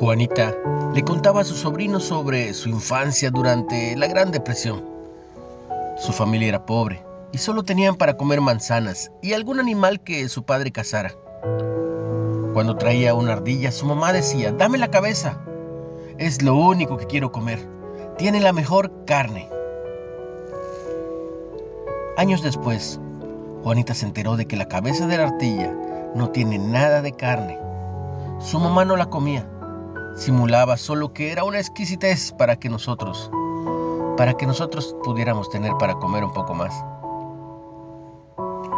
Juanita le contaba a su sobrino sobre su infancia durante la Gran Depresión. Su familia era pobre y solo tenían para comer manzanas y algún animal que su padre cazara. Cuando traía una ardilla, su mamá decía, dame la cabeza. Es lo único que quiero comer. Tiene la mejor carne. Años después, Juanita se enteró de que la cabeza de la ardilla no tiene nada de carne. Su mamá no la comía simulaba solo que era una exquisitez para que nosotros, para que nosotros pudiéramos tener para comer un poco más.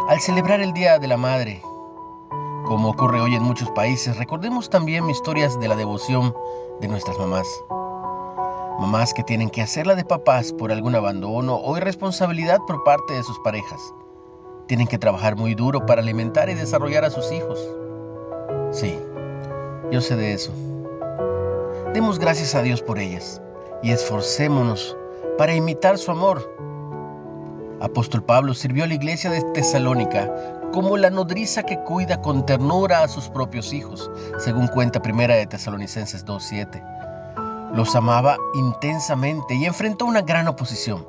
Al celebrar el Día de la Madre, como ocurre hoy en muchos países, recordemos también historias de la devoción de nuestras mamás. Mamás que tienen que hacerla de papás por algún abandono o irresponsabilidad por parte de sus parejas. Tienen que trabajar muy duro para alimentar y desarrollar a sus hijos. Sí, yo sé de eso. Demos gracias a Dios por ellas y esforcémonos para imitar su amor. Apóstol Pablo sirvió a la iglesia de Tesalónica como la nodriza que cuida con ternura a sus propios hijos, según cuenta primera de Tesalonicenses 2.7. Los amaba intensamente y enfrentó una gran oposición,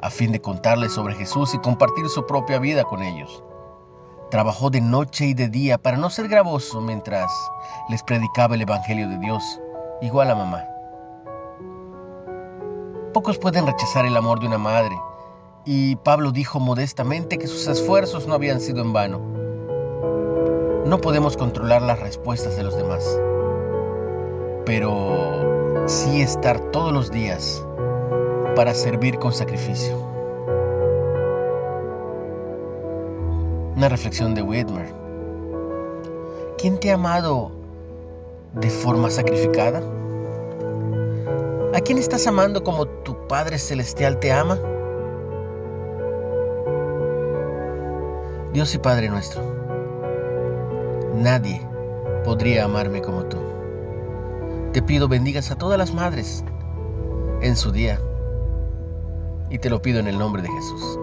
a fin de contarles sobre Jesús y compartir su propia vida con ellos. Trabajó de noche y de día para no ser gravoso mientras les predicaba el Evangelio de Dios igual a mamá. Pocos pueden rechazar el amor de una madre, y Pablo dijo modestamente que sus esfuerzos no habían sido en vano. No podemos controlar las respuestas de los demás, pero sí estar todos los días para servir con sacrificio. Una reflexión de Whitmer. ¿Quién te ha amado de forma sacrificada? ¿A quién estás amando como tu Padre Celestial te ama? Dios y Padre nuestro, nadie podría amarme como tú. Te pido bendigas a todas las madres en su día y te lo pido en el nombre de Jesús.